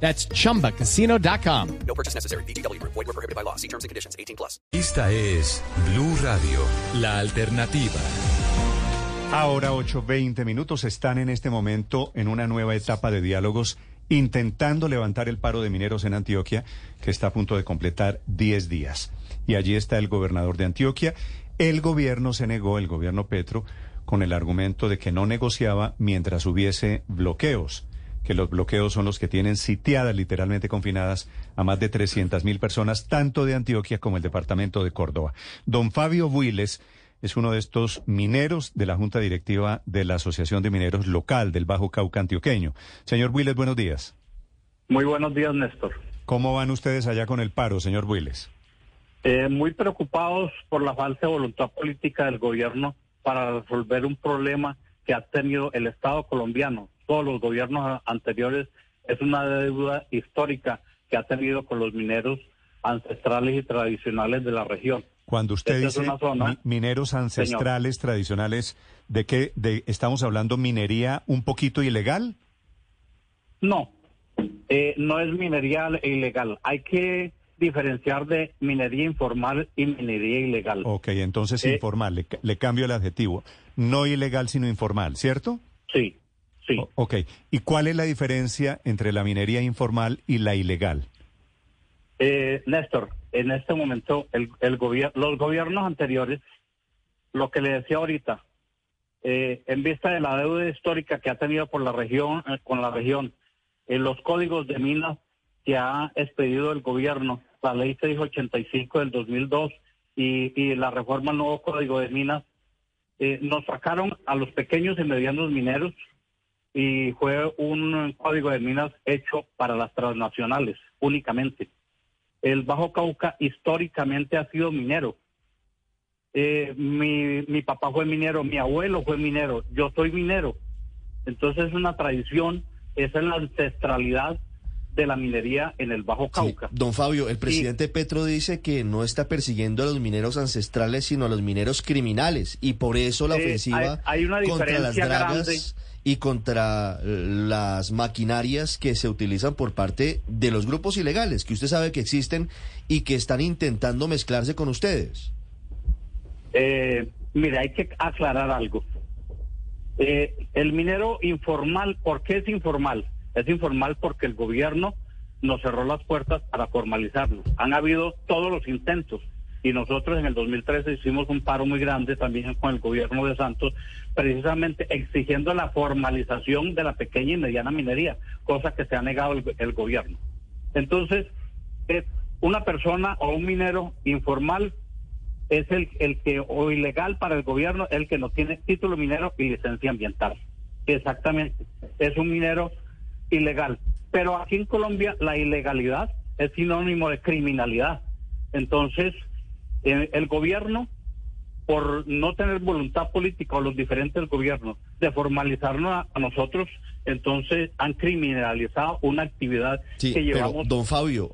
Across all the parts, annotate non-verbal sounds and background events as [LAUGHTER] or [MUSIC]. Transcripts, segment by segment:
That's chumbacasino.com. No purchase necessary. BGW. Void were prohibited by law. See terms and conditions. 18 plus. Esta es Blue Radio, la alternativa. Ahora 8.20 minutos están en este momento en una nueva etapa de diálogos intentando levantar el paro de mineros en Antioquia que está a punto de completar 10 días. Y allí está el gobernador de Antioquia. El gobierno se negó, el gobierno Petro, con el argumento de que no negociaba mientras hubiese bloqueos que los bloqueos son los que tienen sitiadas, literalmente confinadas, a más de 300 mil personas, tanto de Antioquia como el departamento de Córdoba. Don Fabio Builes es uno de estos mineros de la Junta Directiva de la Asociación de Mineros Local del Bajo Cauca Antioqueño. Señor Builes, buenos días. Muy buenos días, Néstor. ¿Cómo van ustedes allá con el paro, señor Builes? Eh, muy preocupados por la falta de voluntad política del gobierno para resolver un problema que ha tenido el Estado colombiano todos los gobiernos anteriores, es una deuda histórica que ha tenido con los mineros ancestrales y tradicionales de la región. Cuando usted dice mineros ancestrales tradicionales, ¿de qué de, estamos hablando? ¿Minería un poquito ilegal? No, eh, no es minería ilegal. Hay que diferenciar de minería informal y minería ilegal. Ok, entonces eh, informal, le, le cambio el adjetivo. No ilegal, sino informal, ¿cierto? Sí. Sí. ok. ¿Y cuál es la diferencia entre la minería informal y la ilegal? Eh, Néstor, en este momento el, el los gobiernos anteriores, lo que le decía ahorita, eh, en vista de la deuda histórica que ha tenido por la región, eh, con la región, en los códigos de minas que ha expedido el gobierno, la ley 685 del 2002 y, y la reforma al nuevo código de minas, nos sacaron a los pequeños y medianos mineros y fue un código de minas hecho para las transnacionales únicamente. El Bajo Cauca históricamente ha sido minero. Eh, mi, mi papá fue minero, mi abuelo fue minero, yo soy minero. Entonces es una tradición, esa es la ancestralidad de la minería en el Bajo Cauca. don Fabio, el presidente Petro dice que no está persiguiendo a los mineros ancestrales, sino a los mineros criminales, y por eso la eh, ofensiva hay, una contra las dragas y contra las maquinarias que se utilizan por parte de los grupos ilegales, que usted sabe que existen y que están intentando mezclarse con ustedes. Eh, mire, hay que aclarar algo. Eh, el minero informal, ¿por qué es informal? Es informal porque el gobierno nos cerró las puertas para formalizarlo. Han habido todos los intentos y nosotros en el 2013 hicimos un paro muy grande también con el gobierno de Santos, precisamente exigiendo la formalización de la pequeña y mediana minería, cosa que se ha negado el, gobierno. Entonces, una persona o un minero informal es el, el que, o ilegal para el gobierno, el que no tiene título minero y licencia ambiental. Exactamente, es un minero ilegal. Pero aquí en Colombia la ilegalidad es sinónimo de criminalidad. Entonces, el gobierno, por no tener voluntad política o los diferentes gobiernos de formalizarnos a, nosotros, entonces han criminalizado una actividad que llevamos. don Fabio,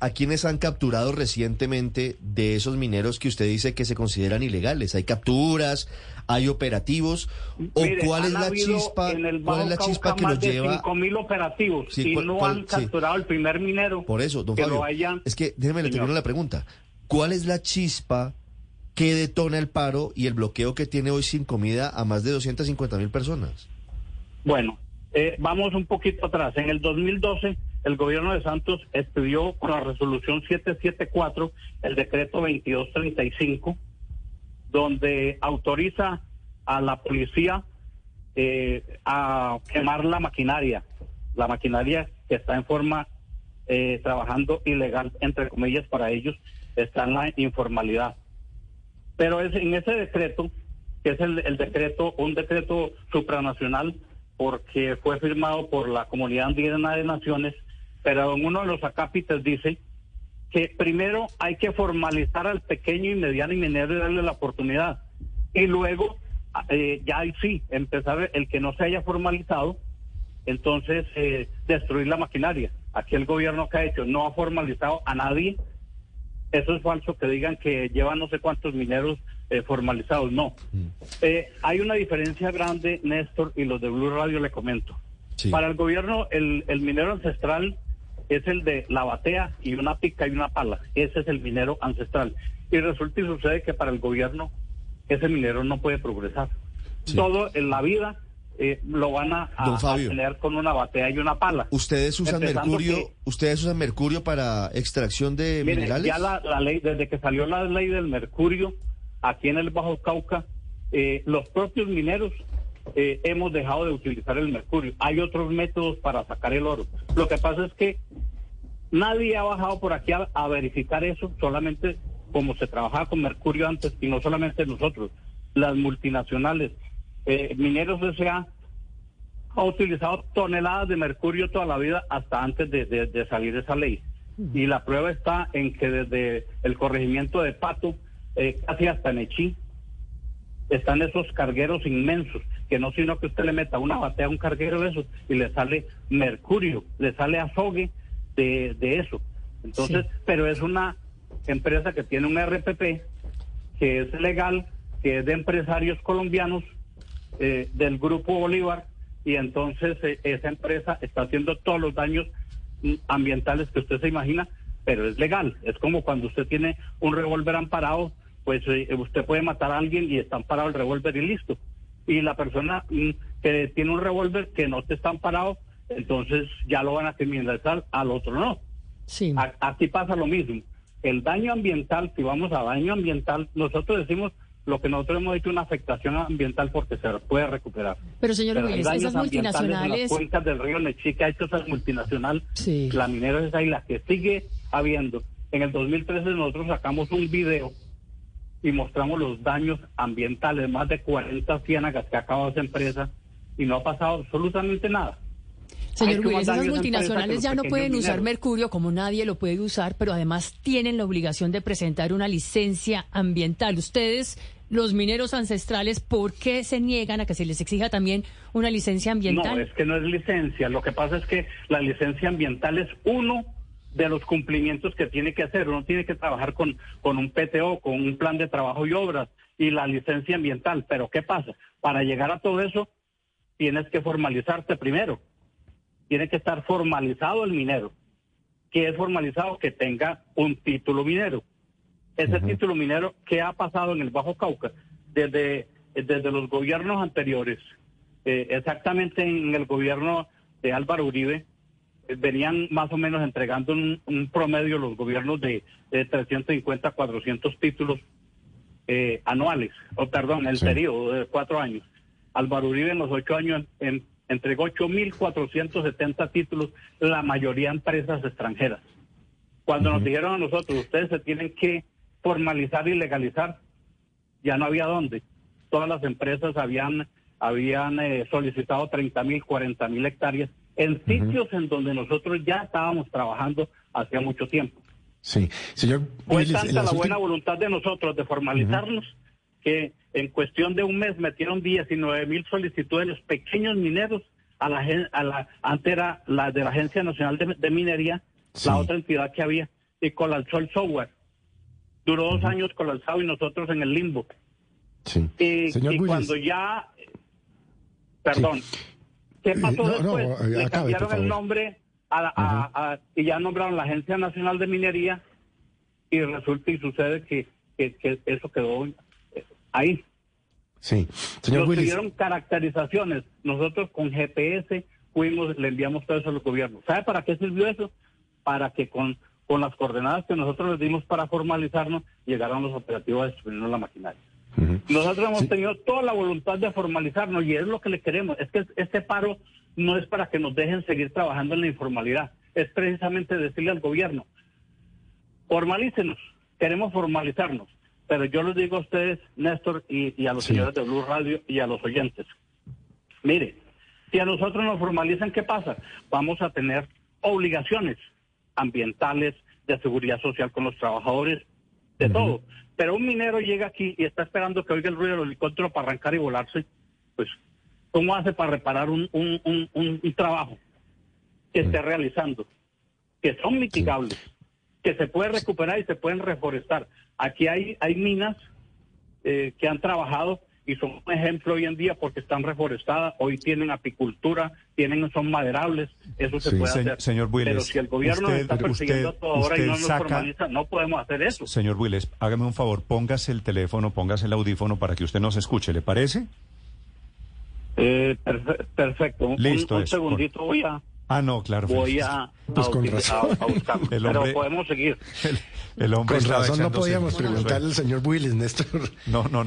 ¿a quiénes, han capturado recientemente de esos mineros que usted dice que se consideran ilegales? ¿Hay capturas? ¿Hay operativos? ¿O cuál es la chispa? ¿Cuál es la chispa que los lleva? mil operativos y no han capturado el primer minero. Por eso, don Fabio, es que déjeme le termino la pregunta. ¿Cuál es la chispa que detona el paro y el bloqueo que tiene hoy sin comida a más de 250 mil personas? Bueno, eh, vamos un poquito atrás. En el 2012, el gobierno de Santos estudió con la resolución 774 el decreto 2235, donde autoriza a la policía eh, a quemar la maquinaria, la maquinaria que está en forma eh, trabajando ilegal, entre comillas, para ellos, está en la informalidad. Pero es en ese decreto, que es el, decreto, un decreto supranacional, porque fue firmado por la Comunidad Andina de Naciones, pero en uno de los acápites dice que primero hay que formalizar al pequeño y mediano y minero y darle la oportunidad. Y luego, eh, ya sí, empezar el que no se haya formalizado, entonces eh, destruir la maquinaria. Aquí el gobierno que ha hecho no ha formalizado a nadie. Eso es falso que digan que llevan no sé cuántos mineros eh, formalizados. No. Mm. hay una diferencia grande, Néstor, y los de Blue Radio le comento. Para el gobierno, el, el minero ancestral es el de la batea y una pica y una pala. Ese es el minero ancestral. Y resulta y sucede que para el gobierno ese minero no puede progresar. Todo en la vida eh, lo van a, tener con una batea y una pala. ¿Ustedes usan mercurio? ¿Ustedes usan mercurio para extracción de minerales? Ya la, ley, desde que salió la ley del mercurio aquí en el Bajo Cauca, eh, los propios mineros eh, hemos dejado de utilizar el mercurio. Hay otros métodos para sacar el oro. Lo que pasa es que nadie ha bajado por aquí a, verificar eso, solamente como se trabajaba con mercurio antes, y no solamente nosotros, las multinacionales. Eh, Mineros S.A. ha utilizado toneladas de mercurio toda la vida hasta antes de, salir esa ley. Y la prueba está en que desde el corregimiento de Pato, eh, casi hasta Nechí, están esos cargueros inmensos, que no sino que usted le meta una batea a un carguero de esos y le sale mercurio, le sale azogue de, de eso. Entonces, pero es una empresa que tiene un RPP, que es legal, que es de empresarios colombianos eh, del Grupo Bolívar, y entonces eh, esa empresa está haciendo todos los daños ambientales que usted se imagina, pero es legal. Es como cuando usted tiene un revólver amparado pues eh, usted puede matar a alguien y está amparado el revólver y listo. Y la persona mm, que tiene un revólver que no te está amparado, entonces ya lo van a criminalizar, al otro no. Sí. aquí pasa lo mismo. El daño ambiental, si vamos a daño ambiental, nosotros decimos lo que nosotros hemos dicho una afectación ambiental porque se puede recuperar. Pero señor Willis, esas multinacionales... las cuencas del río Nechica, hecho esa multinacional, la minera es ahí la que sigue habiendo. En el 2013 nosotros sacamos un video y mostramos los daños ambientales, más de 40 ciénagas que ha acabado esa empresa y no ha pasado absolutamente nada. Señor Willis, esas multinacionales ya no pueden usar mercurio como nadie lo puede usar, pero además tienen la obligación de presentar una licencia ambiental. Ustedes, los mineros ancestrales, ¿por qué se niegan a que se les exija también una licencia ambiental? No, es que no es licencia. Lo que pasa es que la licencia ambiental es uno de los cumplimientos que tiene que hacer. Uno tiene que trabajar con, con un PTO, con un plan de trabajo y obras y la licencia ambiental. Pero ¿qué pasa? Para llegar a todo eso, tienes que formalizarte primero. Tiene que estar formalizado el minero. ¿Qué es formalizado? Que tenga un título minero. Ese título minero, ¿qué ha pasado en el Bajo Cauca? Desde, desde los gobiernos anteriores, eh, exactamente en el gobierno de Álvaro Uribe, venían más o menos entregando un, promedio los gobiernos de, 350 a 400 títulos eh, anuales, o perdón, el periodo de cuatro años. Álvaro Uribe en los ocho años en, entregó 8.470 títulos, la mayoría empresas extranjeras. Cuando nos dijeron a nosotros, ustedes se tienen que formalizar y legalizar, ya no había dónde. Todas las empresas habían, habían eh, solicitado 30.000, 40.000 hectáreas en sitios en donde nosotros ya estábamos trabajando hacía mucho tiempo. Sí, señor. Fue tanta la buena voluntad de nosotros de formalizarnos que en cuestión de un mes metieron 19 mil solicitudes de los pequeños mineros a la, a la antes era la de la Agencia Nacional de, Minería, la otra entidad que había, y colapsó el software. Duró dos años colapsado y nosotros en el limbo. Sí. Y, cuando ya, perdón, ¿Qué pasó después? Le cambiaron el nombre a, y ya nombraron la Agencia Nacional de Minería y resulta y sucede que, que, eso quedó ahí. Sí, señor Nos pidieron caracterizaciones. Nosotros con GPS fuimos, le enviamos todo eso al gobierno. ¿Sabe para qué sirvió eso? Para que con, con las coordenadas que nosotros les dimos para formalizarnos, llegaran los operativos a destruirnos la maquinaria. Nosotros hemos tenido toda la voluntad de formalizarnos y es lo que le queremos. Es que este paro no es para que nos dejen seguir trabajando en la informalidad, es precisamente decirle al gobierno, formalícenos, queremos formalizarnos. Pero yo les digo a ustedes, Néstor, y, a los señores de Blue Radio y a los oyentes, mire, si a nosotros nos formalizan, ¿qué pasa? Vamos a tener obligaciones ambientales, de seguridad social con los trabajadores, de todo. Pero un minero llega aquí y está esperando que oiga el ruido del helicóptero para arrancar y volarse, pues, ¿cómo hace para reparar un, un, un, un trabajo que esté realizando? Que son mitigables, que se puede recuperar y se pueden reforestar. Aquí hay, hay minas eh, que han trabajado y son un ejemplo hoy en día porque están reforestadas, hoy tienen apicultura, tienen son maderables, eso se puede hacer. Señor Pero si el gobierno está persiguiendo todo ahora y no nos formaliza, no podemos hacer eso. Señor Willes, hágame un favor, póngase el teléfono, póngase el audífono para que usted nos escuche, ¿le parece? Eh, perfecto. Listo. Un, segundito, voy a... Ah, no, claro. Voy a, pues con razón. [LAUGHS] Pero podemos seguir. [LAUGHS] El, hombre con razón no podíamos preguntarle al señor Willis, Néstor. No, no.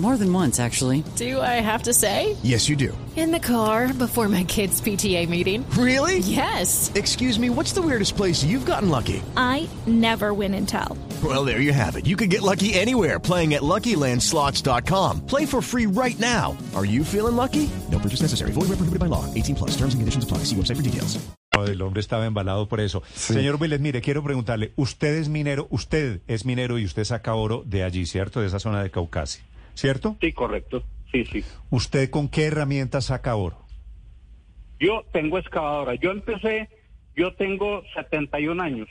More than once, actually. Do I have to say? Yes, you do. In the car before my kids' PTA meeting. Really? Yes. Excuse me, what's the weirdest place you've gotten lucky? I never win and tell. Well, there you have it. You can get lucky anywhere playing at LuckyLandSlots.com. Play for free right now. Are you feeling lucky? No purchase necessary. Void where prohibited by law. 18 plus. Terms and conditions apply. See website for details. Oh, el hombre estaba embalado por eso. Sí. Señor Vélez, mire, quiero preguntarle, usted es minero, usted es minero y usted saca oro de allí, ¿cierto? De esa zona de Caucasia. ¿Cierto? Sí, correcto. Sí, sí. ¿Usted con qué herramientas saca oro? Yo tengo excavadora. Yo empecé, yo tengo 71 años.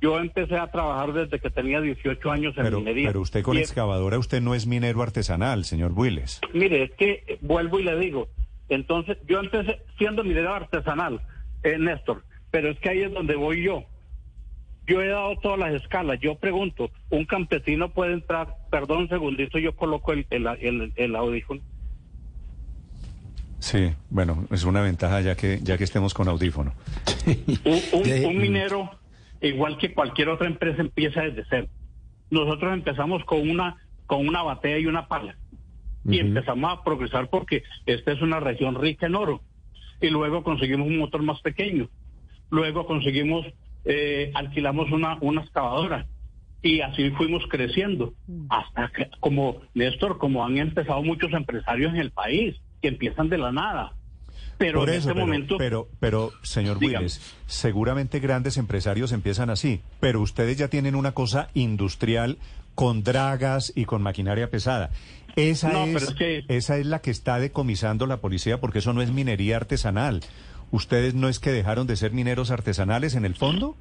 Yo empecé a trabajar desde que tenía 18 años en minería. Pero usted con excavadora, usted no es minero artesanal, señor Willes. Mire, es que eh, vuelvo y le digo. Entonces, yo empecé siendo minero artesanal, eh, Néstor. Pero es que ahí es donde voy yo. Yo he dado todas las escalas. Yo pregunto, ¿un campesino puede entrar? Perdón un segundito, yo coloco el, el, el, audífono. Sí, bueno, es una ventaja ya que ya que estemos con audífono. un, minero, igual que cualquier otra empresa, empieza desde cero. Nosotros empezamos con una con una batea y una pala y empezamos a progresar porque esta es una región rica en oro y luego conseguimos un motor más pequeño, luego conseguimos eh, alquilamos una, una excavadora y así fuimos creciendo mm. hasta que, como Néstor, como han empezado muchos empresarios en el país, que empiezan de la nada. Pero en este momento... Pero, pero, señor Willis, seguramente grandes empresarios empiezan así, pero ustedes ya tienen una cosa industrial con dragas y con maquinaria pesada. Esa, es, esa es la que está decomisando la policía porque eso no es minería artesanal. ¿Ustedes no es que dejaron de ser mineros artesanales en el fondo?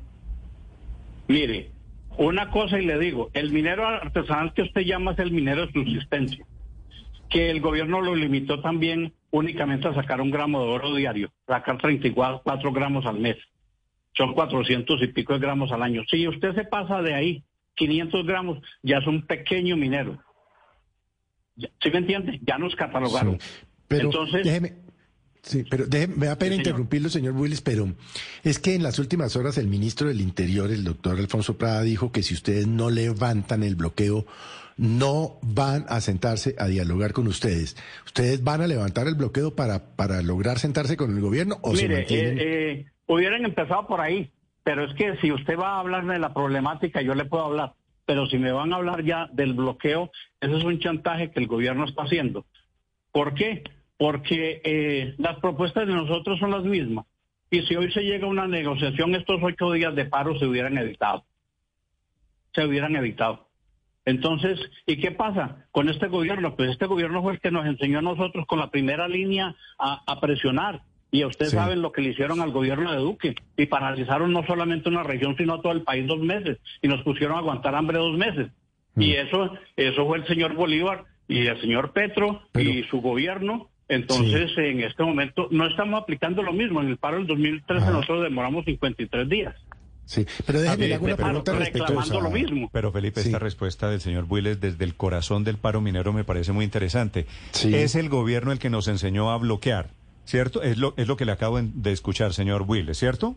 Mire, una cosa y le digo, el minero artesanal que usted llama es el minero de subsistencia, que el gobierno lo limitó también únicamente a sacar un gramo de oro diario, sacar 34 gramos al mes. Son 400 y pico de gramos al año. Si usted se pasa de ahí, 500 gramos, ya es un pequeño minero. ¿Sí me entiende? Ya nos catalogaron. pero Entonces, déjeme, Sí, pero me da pena interrumpirlo, señor Willis, pero es que en las últimas horas el ministro del Interior, el doctor Alfonso Prada, dijo que si ustedes no levantan el bloqueo, no van a sentarse a dialogar con ustedes. ¿Ustedes van a levantar el bloqueo para, para lograr sentarse con el gobierno o Mire, eh, eh, hubieran empezado por ahí, pero es que si usted va a hablar de la problemática, yo le puedo hablar, pero si me van a hablar ya del bloqueo, ese es un chantaje que el gobierno está haciendo. ¿Por qué? Porque eh, las propuestas de nosotros son las mismas. Y si hoy se llega a una negociación, estos ocho días de paro se hubieran evitado. Se hubieran evitado. Entonces, ¿y qué pasa con este gobierno? Pues este gobierno fue el que nos enseñó a nosotros con la primera línea a, presionar. Y ustedes saben lo que le hicieron al gobierno de Duque. Y paralizaron no solamente una región, sino todo el país dos meses. Y nos pusieron a aguantar hambre dos meses. Y mm. eso, eso fue el señor Bolívar y el señor Petro y su gobierno entonces, en este momento no estamos aplicando lo mismo. En el paro del 2013 nosotros demoramos 53 días. Sí, pero déjeme le una pregunta reclamando lo mismo. Pero Felipe, esta respuesta del señor Willes desde el corazón del paro minero me parece muy interesante. Es el gobierno el que nos enseñó a bloquear, ¿cierto? Es lo, es lo que le acabo de escuchar, señor Willes, ¿cierto?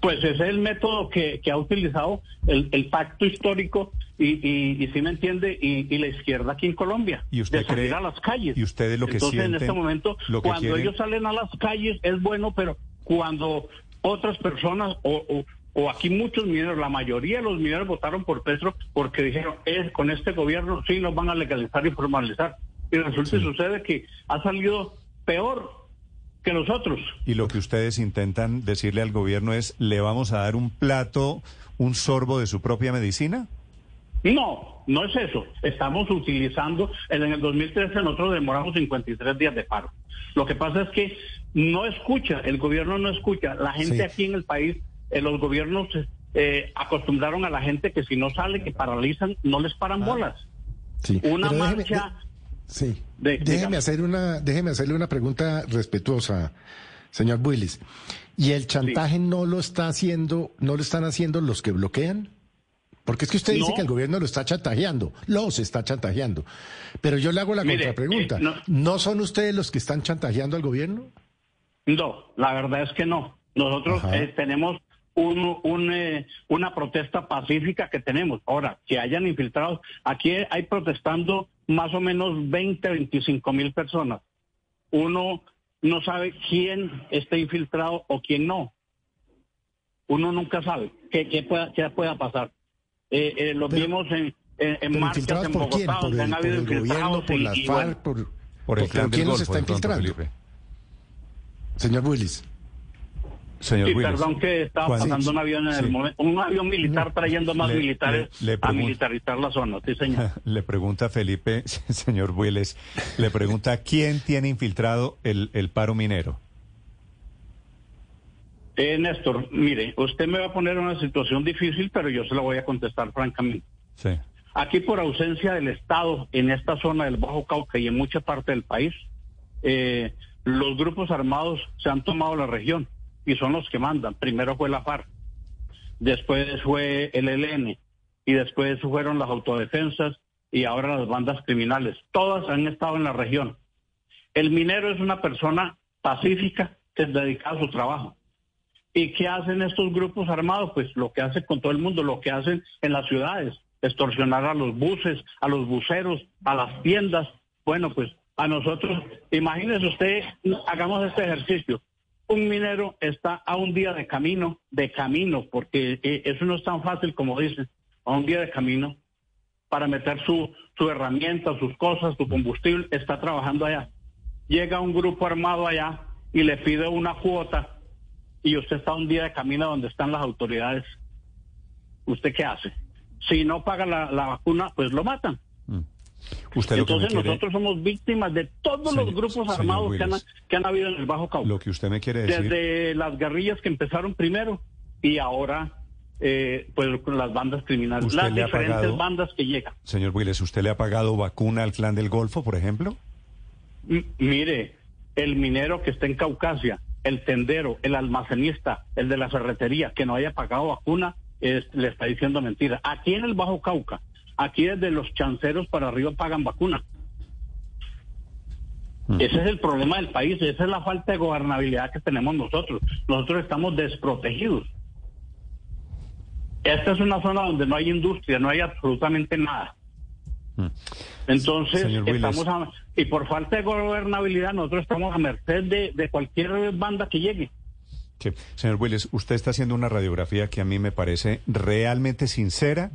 Pues ese es el método que, ha utilizado el, pacto histórico y, y, si me entiende, y, la izquierda aquí en Colombia. ¿Y usted de salir a las calles. ¿Y ustedes lo que Entonces, en este momento, cuando ellos salen a las calles es bueno, pero cuando otras personas o, o, aquí muchos mineros, la mayoría de los mineros votaron por Petro porque dijeron, es, con este gobierno sí nos van a legalizar y formalizar. y resulta y sucede que ha salido peor que nosotros. Y lo que ustedes intentan decirle al gobierno es, ¿le vamos a dar un plato, un sorbo de su propia medicina? No, no es eso. Estamos utilizando, en el 2013 nosotros demoramos 53 días de paro. Lo que pasa es que no escucha, el gobierno no escucha. La gente aquí en el país, en los gobiernos eh, acostumbraron a la gente que si no sale, que paralizan, no les paran ah. bolas. Una marcha... sí, déjeme, hacer una, déjeme hacerle una pregunta respetuosa, señor Willis. ¿Y el chantaje no lo está haciendo, no lo están haciendo los que bloquean? Porque es que usted dice que el gobierno lo está chantajeando, los está chantajeando. Pero yo le hago la contrapregunta. Eh, no, son ustedes los que están chantajeando al gobierno? No, la verdad es que no. Nosotros eh, tenemos un, eh, una protesta pacífica que tenemos. Ahora, que hayan infiltrados, aquí hay protestando más o menos 20, 25 mil personas. Uno no sabe quién está infiltrado o quién no. Uno nunca sabe qué, qué, pueda, qué pueda pasar. Eh, eh, lo vimos en, en, en marchas en Bogotá, ¿Por el, por el gobierno, por las FARC, por, por, el ¿quién nos está infiltrando? Señor Willis. Señor sí, perdón que estaba pasando un avión en el momento, un avión militar trayendo más militares a militarizar la zona, sí señor. [LAUGHS] Le pregunta Felipe, [LAUGHS] señor Willis, le pregunta quién tiene infiltrado el, el paro minero. Eh, Néstor, mire, usted me va a poner en una situación difícil, pero yo se la voy a contestar francamente. Sí. Aquí por ausencia del Estado en esta zona del Bajo Cauca y en mucha parte del país, eh, los grupos armados se han tomado la región y son los que mandan. Primero fue la FARC, después fue el ELN y después fueron las autodefensas y ahora las bandas criminales. Todas han estado en la región. El minero es una persona pacífica que es dedicada a su trabajo. ¿Y qué hacen estos grupos armados? Pues lo que hacen con todo el mundo, lo que hacen en las ciudades, extorsionar a los buses, a los buceros, a las tiendas. Bueno, pues a nosotros, imagínese usted, hagamos este ejercicio. Un minero está a un día de camino, de camino, porque eh, eso no es tan fácil como dicen, a un día de camino, para meter su, su herramienta, sus cosas, su combustible, está trabajando allá. Llega un grupo armado allá y le pide una cuota y usted está un día de camino donde están las autoridades, ¿usted qué hace? Si no paga la, vacuna, pues lo matan. Usted Entonces nosotros somos víctimas de todos los grupos armados que han, que han, habido en el Bajo Cauca. Lo que usted me quiere decir. Desde las guerrillas que empezaron primero y ahora eh, pues con las bandas criminales, las diferentes bandas que llegan. Señor Willis, ¿usted le ha pagado vacuna al clan del Golfo, por ejemplo? mire, el minero que está en Caucasia el tendero, el almacenista, el de la ferretería que no haya pagado vacuna, le está diciendo mentira. Aquí en el Bajo Cauca, aquí desde los chanceros para arriba pagan vacuna. Mm. Ese es el problema del país, esa es la falta de gobernabilidad que tenemos nosotros. Nosotros estamos desprotegidos. Esta es una zona donde no hay industria, no hay absolutamente nada. Mm. Entonces, estamos y por falta de gobernabilidad, nosotros estamos a merced de, cualquier banda que llegue. Sí. Señor Willis, usted está haciendo una radiografía que a mí me parece realmente sincera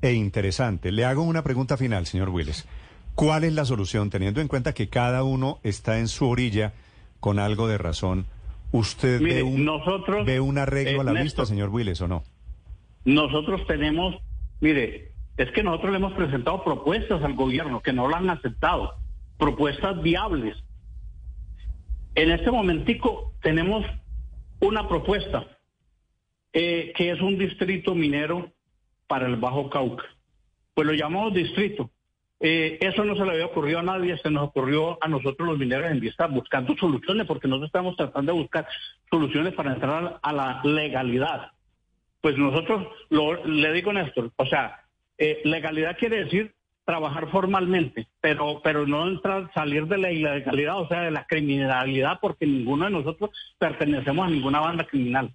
e interesante. Le hago una pregunta final, señor Willis. ¿Cuál es la solución, teniendo en cuenta que cada uno está en su orilla con algo de razón? ¿Usted ve, un, ve un arreglo a la vista, señor Willis, o no? Nosotros tenemos, mire, es que nosotros le hemos presentado propuestas al gobierno que no lo han aceptado, propuestas viables. En este momentico tenemos una propuesta eh, que es un distrito minero para el Bajo Cauca. Pues lo llamamos distrito. Eh, eso no se le había ocurrido a nadie, se nos ocurrió a nosotros los mineros en vista buscando soluciones, porque nosotros estamos tratando de buscar soluciones para entrar a la legalidad. Pues nosotros, lo, le digo Néstor, o sea, eh, legalidad quiere decir trabajar formalmente, pero, pero no entrar, salir de la ilegalidad, o sea, de la criminalidad, porque ninguno de nosotros pertenecemos a ninguna banda criminal.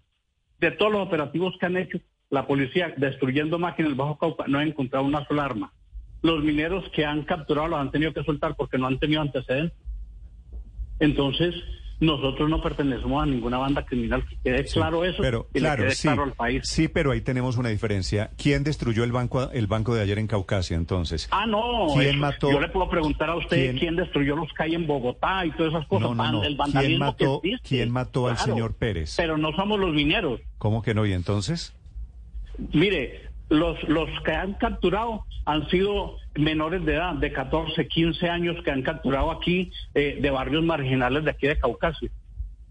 De todos los operativos que han hecho, la policía destruyendo máquinas Bajo Cauca no ha encontrado una sola arma. Los mineros que han capturado los han tenido que soltar porque no han tenido antecedentes. Entonces, nosotros no pertenecemos a ninguna banda criminal, que quede claro eso pero, claro, quede sí, claro al país. Sí, pero ahí tenemos una diferencia. ¿Quién destruyó el banco el banco de ayer en Caucasia entonces? Ah, no. ¿Quién mató? Yo le puedo preguntar a usted quién, destruyó los calles en Bogotá y todas esas cosas. No, no, El vandalismo ¿Quién mató, que existe. ¿quién mató al señor Pérez? Pero no somos los mineros. ¿Cómo que no? ¿Y entonces? Mire, los, los que han capturado han sido menores de edad, de 14, 15 años que han capturado aquí eh, de barrios marginales de aquí de Caucasia.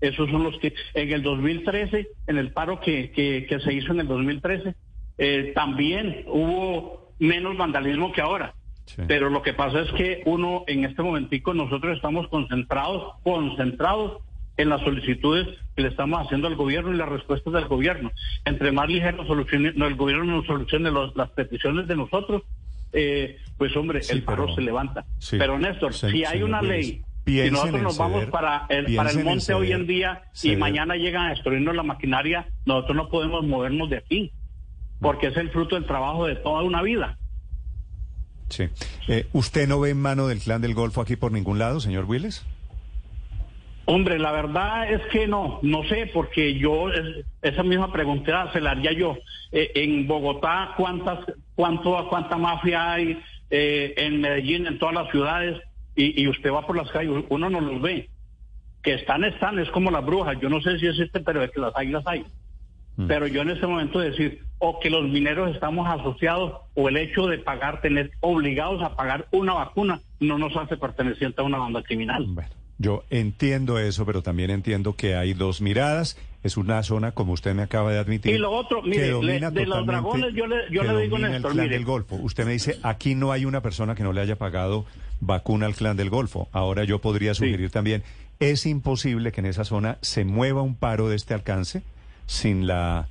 Esos son los que en el 2013, en el paro que, que, que se hizo en el 2013, eh, también hubo menos vandalismo que ahora. Pero lo que pasa es que uno en este momentico nosotros estamos concentrados, concentrados en las solicitudes que le estamos haciendo al gobierno y las respuestas del gobierno. Entre más ligero solucione, no, el gobierno nos solucione los- las peticiones de nosotros, eh, pues hombre, el paro pero- se levanta. sí. Pero Néstor, Se- si hay una ley, si nosotros nos vamos para el, para el monte hoy en ceder, día y mañana llegan a destruirnos la maquinaria, nosotros no podemos movernos de aquí, porque es el fruto del trabajo de toda una vida. Sí. Eh, ¿Usted no ve en mano del clan del Golfo aquí por ningún lado, señor Willis? Hombre, la verdad es que no, no sé, porque yo es- esa misma pregunta se la haría yo. Eh, en Bogotá, ¿cuántas, cuánto, cuánta mafia hay? Eh, en Medellín, en todas las ciudades, y, y usted va por las calles, uno no los ve. Que están, están, es como las brujas. Yo no sé si existe, pero es que las hay, las hay. Pero yo en ese momento decir, o que los mineros estamos asociados, o el hecho de pagar, tener obligados a pagar una vacuna, no nos hace perteneciente a una banda criminal. Yo entiendo eso, pero también entiendo que hay dos miradas. Es una zona, como usted me acaba de admitir, Y lo otro, que mire, le- domina de los dragones yo le- yo que le digo, Néstor, el clan mire. del Golfo. Usted me dice, aquí no hay una persona que no le haya pagado vacuna al clan del Golfo. Ahora yo podría sugerir también, es imposible que en esa zona se mueva un paro de este alcance sin la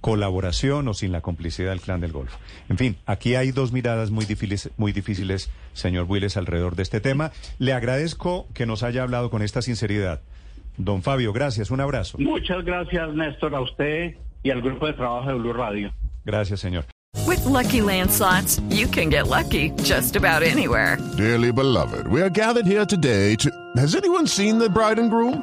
colaboración o sin la complicidad del clan del Golfo. En fin, aquí hay dos miradas muy difíciles, muy difíciles, señor Willes, alrededor de este tema. Le agradezco que nos haya hablado con esta sinceridad. Don Fabio, gracias, un abrazo. Muchas gracias, Néstor, a usted y al grupo de trabajo de Blue Radio. Gracias, señor. With Lucky Land slots, you can get lucky just about anywhere. Dearly beloved, we are gathered here today to. Has anyone seen the bride and groom?